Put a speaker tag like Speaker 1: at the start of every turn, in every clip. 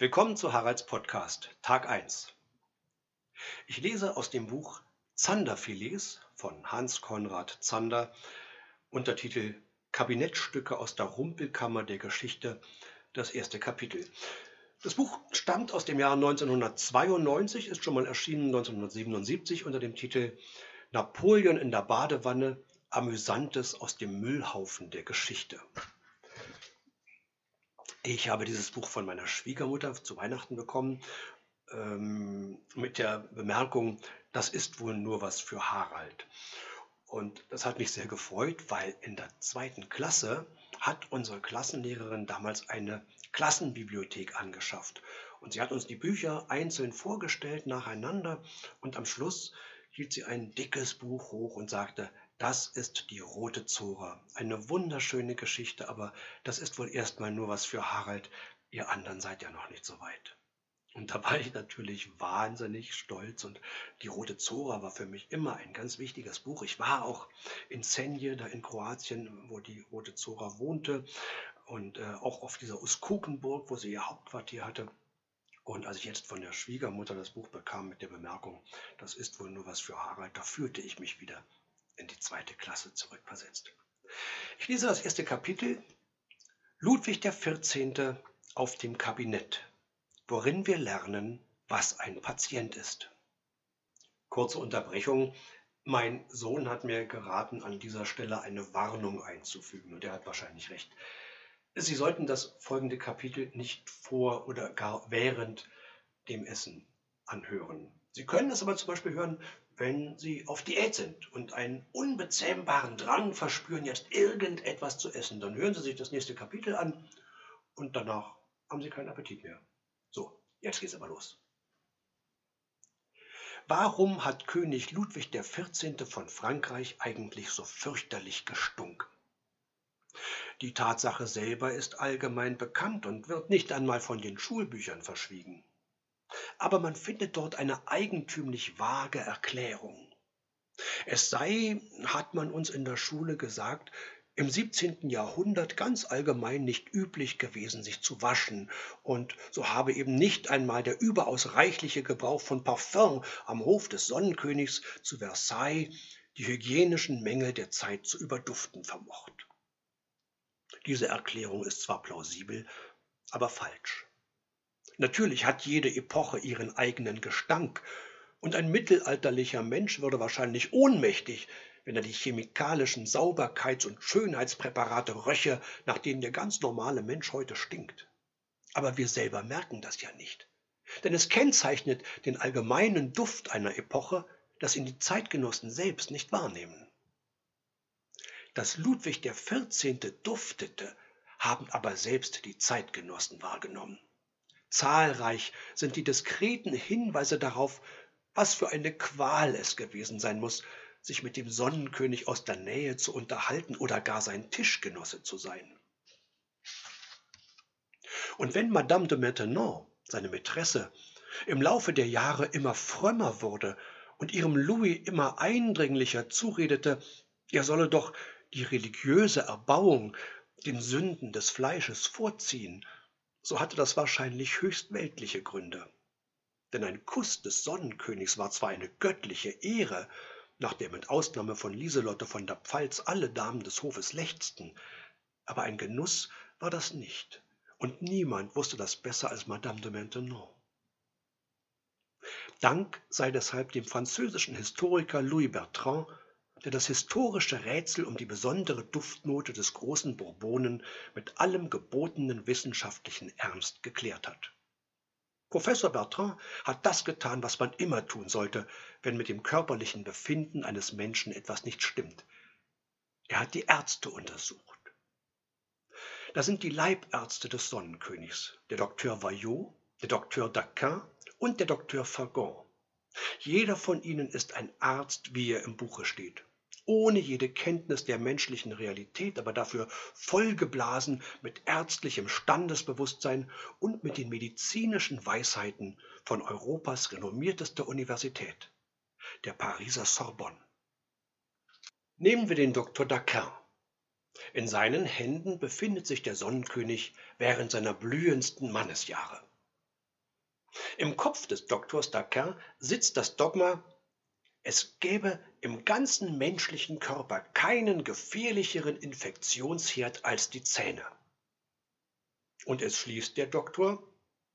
Speaker 1: Willkommen zu Haralds Podcast, Tag 1. Ich lese aus dem Buch Zanderfilets von Hans Konrad Zander, Untertitel Kabinettstücke aus der Rumpelkammer der Geschichte, das erste Kapitel. Das Buch stammt aus dem Jahr 1992, ist schon mal erschienen 1977 unter dem Titel Napoleon in der Badewanne, Amüsantes aus dem Müllhaufen der Geschichte. Ich habe dieses Buch von meiner Schwiegermutter zu Weihnachten bekommen, ähm, mit der Bemerkung, das ist wohl nur was für Harald. Und das hat mich sehr gefreut, weil in der zweiten Klasse hat unsere Klassenlehrerin damals eine Klassenbibliothek angeschafft. Und sie hat uns die Bücher einzeln vorgestellt nacheinander und am Schluss hielt sie ein dickes Buch hoch und sagte, das ist die rote Zora. Eine wunderschöne Geschichte, aber das ist wohl erstmal nur was für Harald. Ihr anderen seid ja noch nicht so weit. Und da war ich natürlich wahnsinnig stolz und die Rote Zora war für mich immer ein ganz wichtiges Buch. Ich war auch in Senje, da in Kroatien, wo die Rote Zora wohnte und äh, auch auf dieser Uskukenburg, wo sie ihr Hauptquartier hatte. Und als ich jetzt von der Schwiegermutter das Buch bekam mit der Bemerkung, das ist wohl nur was für Harald, da fühlte ich mich wieder in die zweite Klasse zurückversetzt. Ich lese das erste Kapitel. Ludwig XIV. auf dem Kabinett, worin wir lernen, was ein Patient ist. Kurze Unterbrechung. Mein Sohn hat mir geraten, an dieser Stelle eine Warnung einzufügen, und er hat wahrscheinlich recht. Sie sollten das folgende Kapitel nicht vor oder gar während dem Essen anhören. Sie können es aber zum Beispiel hören, wenn Sie auf Diät sind und einen unbezähmbaren Drang verspüren, jetzt irgendetwas zu essen, dann hören Sie sich das nächste Kapitel an und danach haben Sie keinen Appetit mehr. So, jetzt geht's aber los. Warum hat König Ludwig XIV. von Frankreich eigentlich so fürchterlich gestunken? Die Tatsache selber ist allgemein bekannt und wird nicht einmal von den Schulbüchern verschwiegen aber man findet dort eine eigentümlich vage Erklärung. Es sei, hat man uns in der Schule gesagt, im 17. Jahrhundert ganz allgemein nicht üblich gewesen, sich zu waschen, und so habe eben nicht einmal der überaus reichliche Gebrauch von Parfum am Hof des Sonnenkönigs zu Versailles die hygienischen Mängel der Zeit zu überduften vermocht. Diese Erklärung ist zwar plausibel, aber falsch. Natürlich hat jede Epoche ihren eigenen Gestank, und ein mittelalterlicher Mensch würde wahrscheinlich ohnmächtig, wenn er die chemikalischen Sauberkeits- und Schönheitspräparate röche, nach denen der ganz normale Mensch heute stinkt. Aber wir selber merken das ja nicht. Denn es kennzeichnet den allgemeinen Duft einer Epoche, das ihn die Zeitgenossen selbst nicht wahrnehmen. Dass Ludwig XIV. duftete, haben aber selbst die Zeitgenossen wahrgenommen. Zahlreich sind die diskreten Hinweise darauf, was für eine Qual es gewesen sein muss, sich mit dem Sonnenkönig aus der Nähe zu unterhalten oder gar sein Tischgenosse zu sein. Und wenn Madame de Maintenon, seine Mätresse, im Laufe der Jahre immer frömmer wurde und ihrem Louis immer eindringlicher zuredete, er solle doch die religiöse Erbauung den Sünden des Fleisches vorziehen so hatte das wahrscheinlich höchst weltliche Gründe. Denn ein Kuss des Sonnenkönigs war zwar eine göttliche Ehre, nach der mit Ausnahme von Lieselotte von der Pfalz alle Damen des Hofes lechzten, aber ein Genuss war das nicht, und niemand wusste das besser als Madame de Maintenon. Dank sei deshalb dem französischen Historiker Louis Bertrand das historische Rätsel um die besondere Duftnote des großen Bourbonen mit allem gebotenen wissenschaftlichen Ernst geklärt hat. Professor Bertrand hat das getan, was man immer tun sollte, wenn mit dem körperlichen Befinden eines Menschen etwas nicht stimmt. Er hat die Ärzte untersucht. Da sind die Leibärzte des Sonnenkönigs, der Doktor Vaillot, der Doktor Daquin und der Doktor Fagon. Jeder von ihnen ist ein Arzt, wie er im Buche steht ohne jede Kenntnis der menschlichen Realität, aber dafür vollgeblasen mit ärztlichem Standesbewusstsein und mit den medizinischen Weisheiten von Europas renommiertester Universität, der Pariser Sorbonne. Nehmen wir den Dr. Daquin. In seinen Händen befindet sich der Sonnenkönig während seiner blühendsten Mannesjahre. Im Kopf des Doktors Daquin sitzt das Dogma, es gäbe im ganzen menschlichen Körper keinen gefährlicheren Infektionsherd als die Zähne. Und es schließt der Doktor,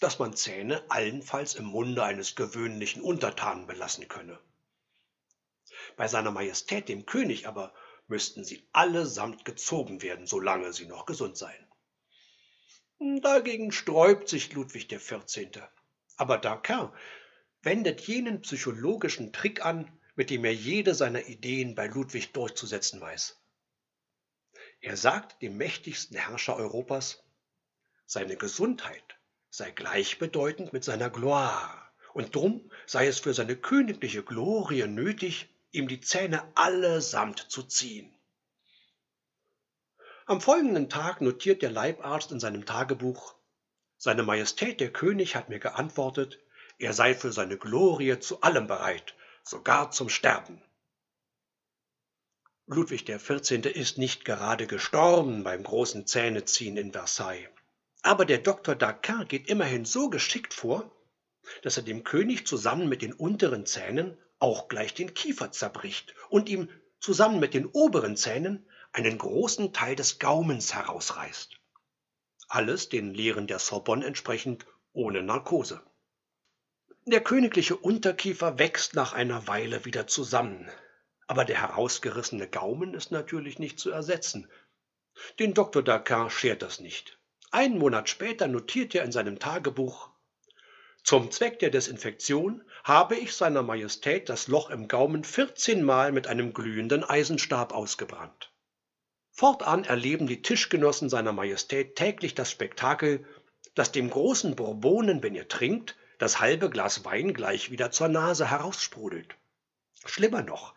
Speaker 1: dass man Zähne allenfalls im Munde eines gewöhnlichen Untertanen belassen könne. Bei seiner Majestät dem König aber müssten sie allesamt gezogen werden, solange sie noch gesund seien. Dagegen sträubt sich Ludwig XIV. Aber Daquin wendet jenen psychologischen Trick an, mit dem er jede seiner Ideen bei Ludwig durchzusetzen weiß. Er sagt dem mächtigsten Herrscher Europas, seine Gesundheit sei gleichbedeutend mit seiner Gloire, und drum sei es für seine königliche Glorie nötig, ihm die Zähne allesamt zu ziehen. Am folgenden Tag notiert der Leibarzt in seinem Tagebuch Seine Majestät der König hat mir geantwortet, er sei für seine Glorie zu allem bereit, sogar zum Sterben. Ludwig XIV. ist nicht gerade gestorben beim großen Zähneziehen in Versailles. Aber der Dr. Daquin geht immerhin so geschickt vor, dass er dem König zusammen mit den unteren Zähnen auch gleich den Kiefer zerbricht und ihm zusammen mit den oberen Zähnen einen großen Teil des Gaumens herausreißt. Alles den Lehren der Sorbonne entsprechend ohne Narkose. Der königliche Unterkiefer wächst nach einer Weile wieder zusammen, aber der herausgerissene Gaumen ist natürlich nicht zu ersetzen. Den Dr. Daquin schert das nicht. Einen Monat später notiert er in seinem Tagebuch zum Zweck der Desinfektion habe ich seiner Majestät das Loch im Gaumen 14 Mal mit einem glühenden Eisenstab ausgebrannt. Fortan erleben die Tischgenossen seiner Majestät täglich das Spektakel, dass dem großen Bourbonen, wenn er trinkt, das halbe Glas Wein gleich wieder zur Nase heraussprudelt. Schlimmer noch,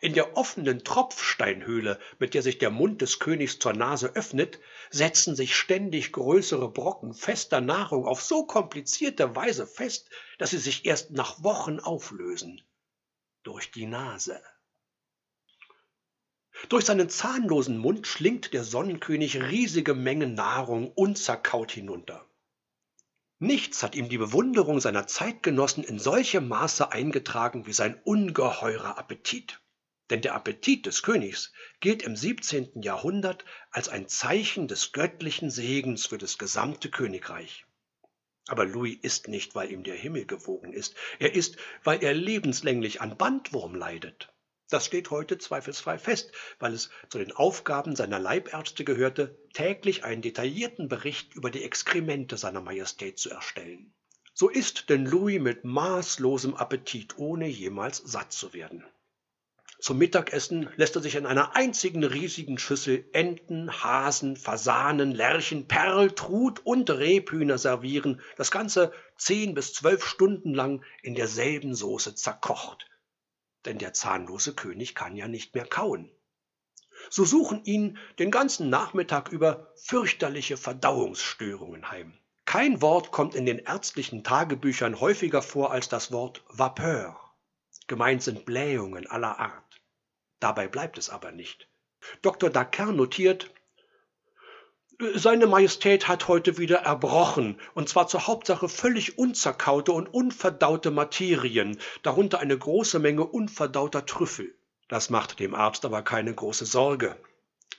Speaker 1: in der offenen Tropfsteinhöhle, mit der sich der Mund des Königs zur Nase öffnet, setzen sich ständig größere Brocken fester Nahrung auf so komplizierte Weise fest, dass sie sich erst nach Wochen auflösen. Durch die Nase. Durch seinen zahnlosen Mund schlingt der Sonnenkönig riesige Mengen Nahrung unzerkaut hinunter. Nichts hat ihm die Bewunderung seiner Zeitgenossen in solchem Maße eingetragen wie sein ungeheurer Appetit. Denn der Appetit des Königs gilt im 17. Jahrhundert als ein Zeichen des göttlichen Segens für das gesamte Königreich. Aber Louis isst nicht, weil ihm der Himmel gewogen ist. Er isst, weil er lebenslänglich an Bandwurm leidet. Das steht heute zweifelsfrei fest, weil es zu den Aufgaben seiner Leibärzte gehörte, täglich einen detaillierten Bericht über die Exkremente seiner Majestät zu erstellen. So isst denn Louis mit maßlosem Appetit, ohne jemals satt zu werden. Zum Mittagessen lässt er sich in einer einzigen riesigen Schüssel Enten, Hasen, Fasanen, Lerchen, Perl, Trut und Rebhühner servieren, das Ganze zehn bis zwölf Stunden lang in derselben Soße zerkocht. Denn der zahnlose König kann ja nicht mehr kauen. So suchen ihn den ganzen Nachmittag über fürchterliche Verdauungsstörungen heim. Kein Wort kommt in den ärztlichen Tagebüchern häufiger vor als das Wort Vapeur. Gemeint sind Blähungen aller Art. Dabei bleibt es aber nicht. Dr. Daquin notiert, seine Majestät hat heute wieder erbrochen, und zwar zur Hauptsache völlig unzerkaute und unverdaute Materien, darunter eine große Menge unverdauter Trüffel. Das macht dem Arzt aber keine große Sorge,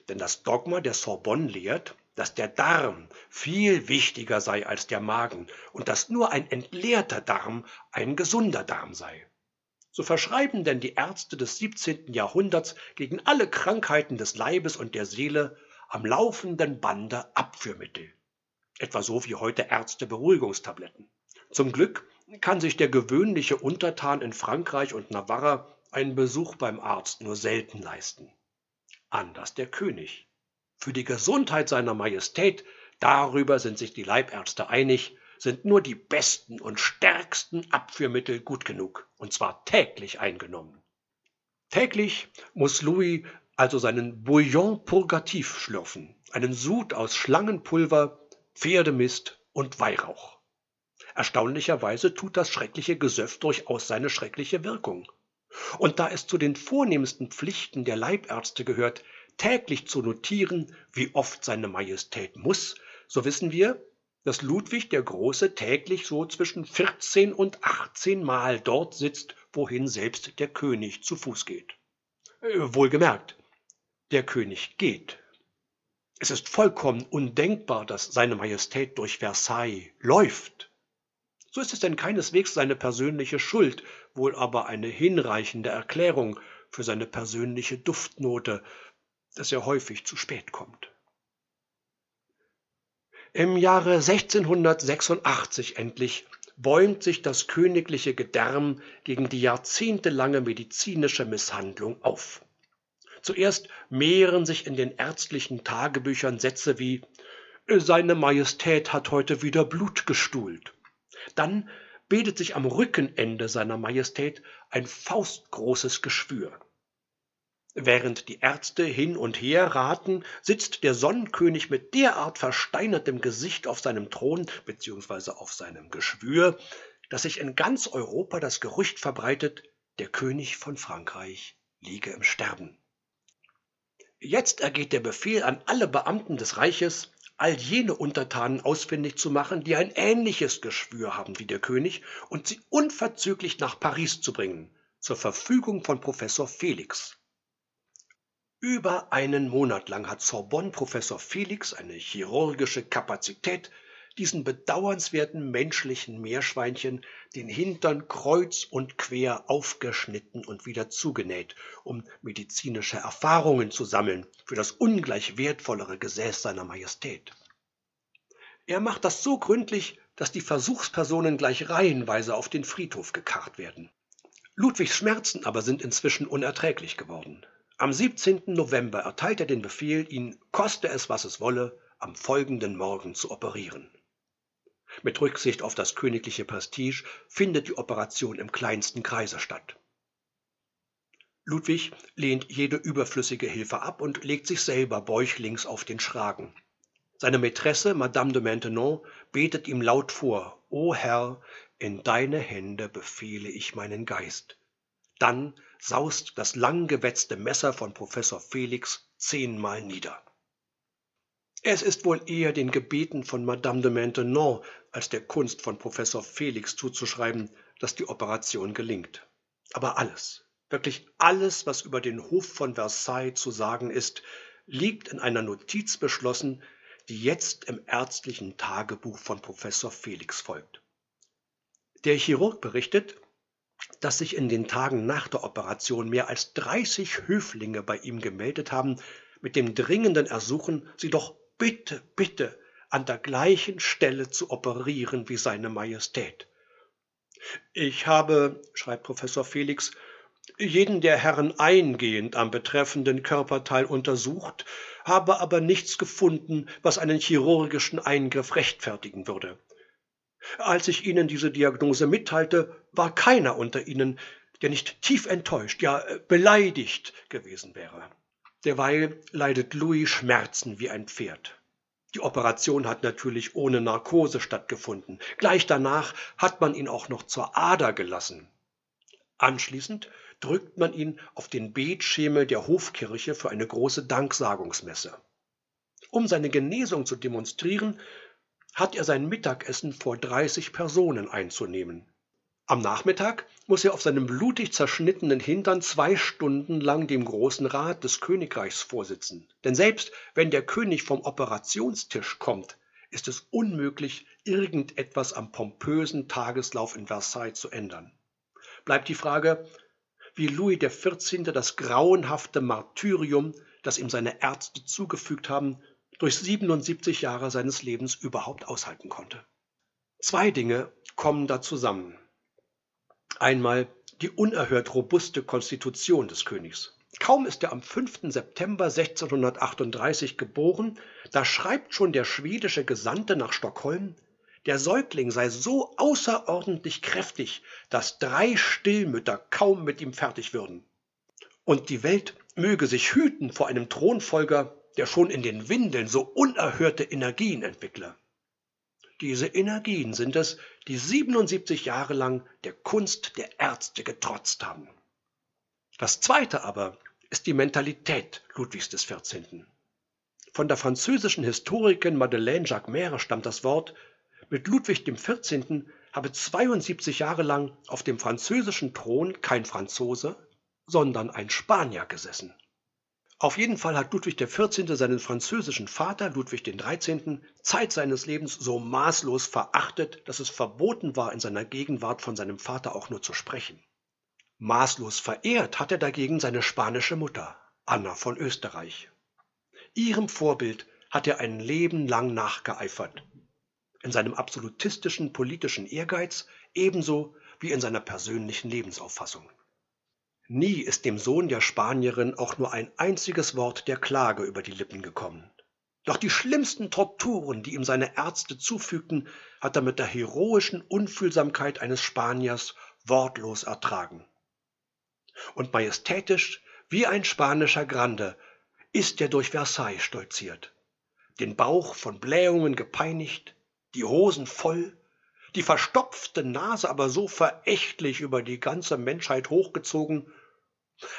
Speaker 1: denn das Dogma der Sorbonne lehrt, dass der Darm viel wichtiger sei als der Magen und dass nur ein entleerter Darm ein gesunder Darm sei so verschreiben denn die Ärzte des 17. Jahrhunderts gegen alle Krankheiten des Leibes und der Seele am laufenden Bande Abführmittel. Etwa so wie heute Ärzte Beruhigungstabletten. Zum Glück kann sich der gewöhnliche Untertan in Frankreich und Navarra einen Besuch beim Arzt nur selten leisten. Anders der König. Für die Gesundheit seiner Majestät, darüber sind sich die Leibärzte einig, sind nur die besten und stärksten Abführmittel gut genug, und zwar täglich eingenommen. Täglich muss Louis also seinen Bouillon purgativ schlürfen, einen Sud aus Schlangenpulver, Pferdemist und Weihrauch. Erstaunlicherweise tut das schreckliche Gesöff durchaus seine schreckliche Wirkung. Und da es zu den vornehmsten Pflichten der Leibärzte gehört, täglich zu notieren, wie oft seine Majestät muss, so wissen wir, dass Ludwig der Große täglich so zwischen 14 und 18 Mal dort sitzt, wohin selbst der König zu Fuß geht. Äh, wohlgemerkt, der König geht. Es ist vollkommen undenkbar, dass seine Majestät durch Versailles läuft. So ist es denn keineswegs seine persönliche Schuld, wohl aber eine hinreichende Erklärung für seine persönliche Duftnote, dass er häufig zu spät kommt. Im Jahre 1686 endlich bäumt sich das königliche Gedärm gegen die jahrzehntelange medizinische Misshandlung auf. Zuerst mehren sich in den ärztlichen Tagebüchern Sätze wie Seine Majestät hat heute wieder Blut gestuhlt. Dann bildet sich am Rückenende seiner Majestät ein faustgroßes Geschwür. Während die Ärzte hin und her raten, sitzt der Sonnenkönig mit derart versteinertem Gesicht auf seinem Thron bzw. auf seinem Geschwür, dass sich in ganz Europa das Gerücht verbreitet, der König von Frankreich liege im Sterben. Jetzt ergeht der Befehl an alle Beamten des Reiches, all jene Untertanen ausfindig zu machen, die ein ähnliches Geschwür haben wie der König, und sie unverzüglich nach Paris zu bringen, zur Verfügung von Professor Felix. Über einen Monat lang hat Sorbonne-Professor Felix eine chirurgische Kapazität, diesen bedauernswerten menschlichen Meerschweinchen den Hintern kreuz und quer aufgeschnitten und wieder zugenäht, um medizinische Erfahrungen zu sammeln für das ungleich wertvollere Gesäß seiner Majestät. Er macht das so gründlich, dass die Versuchspersonen gleich reihenweise auf den Friedhof gekarrt werden. Ludwigs Schmerzen aber sind inzwischen unerträglich geworden. Am 17. November erteilt er den Befehl, ihn, koste es, was es wolle, am folgenden Morgen zu operieren. Mit Rücksicht auf das königliche Prestige findet die Operation im kleinsten Kreise statt. Ludwig lehnt jede überflüssige Hilfe ab und legt sich selber bäuchlings auf den Schragen. Seine Mätresse, Madame de Maintenon, betet ihm laut vor: O Herr, in deine Hände befehle ich meinen Geist. Dann saust das langgewetzte Messer von Professor Felix zehnmal nieder. Es ist wohl eher den Gebeten von Madame de Maintenon als der Kunst von Professor Felix zuzuschreiben, dass die Operation gelingt. Aber alles, wirklich alles, was über den Hof von Versailles zu sagen ist, liegt in einer Notiz beschlossen, die jetzt im ärztlichen Tagebuch von Professor Felix folgt. Der Chirurg berichtet, dass sich in den Tagen nach der Operation mehr als 30 Höflinge bei ihm gemeldet haben, mit dem dringenden Ersuchen, sie doch bitte, bitte an der gleichen Stelle zu operieren wie seine Majestät. Ich habe, schreibt Professor Felix, jeden der Herren eingehend am betreffenden Körperteil untersucht, habe aber nichts gefunden, was einen chirurgischen Eingriff rechtfertigen würde. Als ich Ihnen diese Diagnose mitteilte, war keiner unter Ihnen, der nicht tief enttäuscht, ja beleidigt gewesen wäre. Derweil leidet Louis Schmerzen wie ein Pferd. Die Operation hat natürlich ohne Narkose stattgefunden. Gleich danach hat man ihn auch noch zur Ader gelassen. Anschließend drückt man ihn auf den Betschemel der Hofkirche für eine große Danksagungsmesse. Um seine Genesung zu demonstrieren, hat er sein Mittagessen vor 30 Personen einzunehmen. Am Nachmittag muss er auf seinem blutig zerschnittenen Hintern zwei Stunden lang dem Großen Rat des Königreichs vorsitzen. Denn selbst wenn der König vom Operationstisch kommt, ist es unmöglich, irgendetwas am pompösen Tageslauf in Versailles zu ändern. Bleibt die Frage, wie Louis XIV. das grauenhafte Martyrium, das ihm seine Ärzte zugefügt haben, durch 77 Jahre seines Lebens überhaupt aushalten konnte. Zwei Dinge kommen da zusammen. Einmal die unerhört robuste Konstitution des Königs. Kaum ist er am 5. September 1638 geboren, da schreibt schon der schwedische Gesandte nach Stockholm, der Säugling sei so außerordentlich kräftig, dass drei Stillmütter kaum mit ihm fertig würden. Und die Welt möge sich hüten vor einem Thronfolger, der schon in den Windeln so unerhörte Energien entwickle. Diese Energien sind es, die 77 Jahre lang der Kunst der Ärzte getrotzt haben. Das zweite aber ist die Mentalität Ludwigs XIV. Von der französischen Historikerin Madeleine Jacquemere stammt das Wort mit Ludwig XIV. habe 72 Jahre lang auf dem französischen Thron kein Franzose, sondern ein Spanier gesessen. Auf jeden Fall hat Ludwig XIV. seinen französischen Vater Ludwig XIII. Zeit seines Lebens so maßlos verachtet, dass es verboten war, in seiner Gegenwart von seinem Vater auch nur zu sprechen. Maßlos verehrt hat er dagegen seine spanische Mutter, Anna von Österreich. Ihrem Vorbild hat er ein Leben lang nachgeeifert, in seinem absolutistischen politischen Ehrgeiz ebenso wie in seiner persönlichen Lebensauffassung. Nie ist dem Sohn der Spanierin auch nur ein einziges Wort der Klage über die Lippen gekommen. Doch die schlimmsten Torturen, die ihm seine Ärzte zufügten, hat er mit der heroischen Unfühlsamkeit eines Spaniers wortlos ertragen. Und majestätisch wie ein spanischer Grande ist er durch Versailles stolziert, den Bauch von Blähungen gepeinigt, die Hosen voll, die verstopfte Nase aber so verächtlich über die ganze Menschheit hochgezogen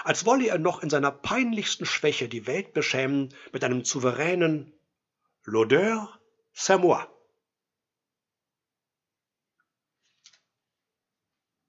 Speaker 1: als wolle er noch in seiner peinlichsten Schwäche die Welt beschämen mit einem souveränen L'odeur, c'est moi.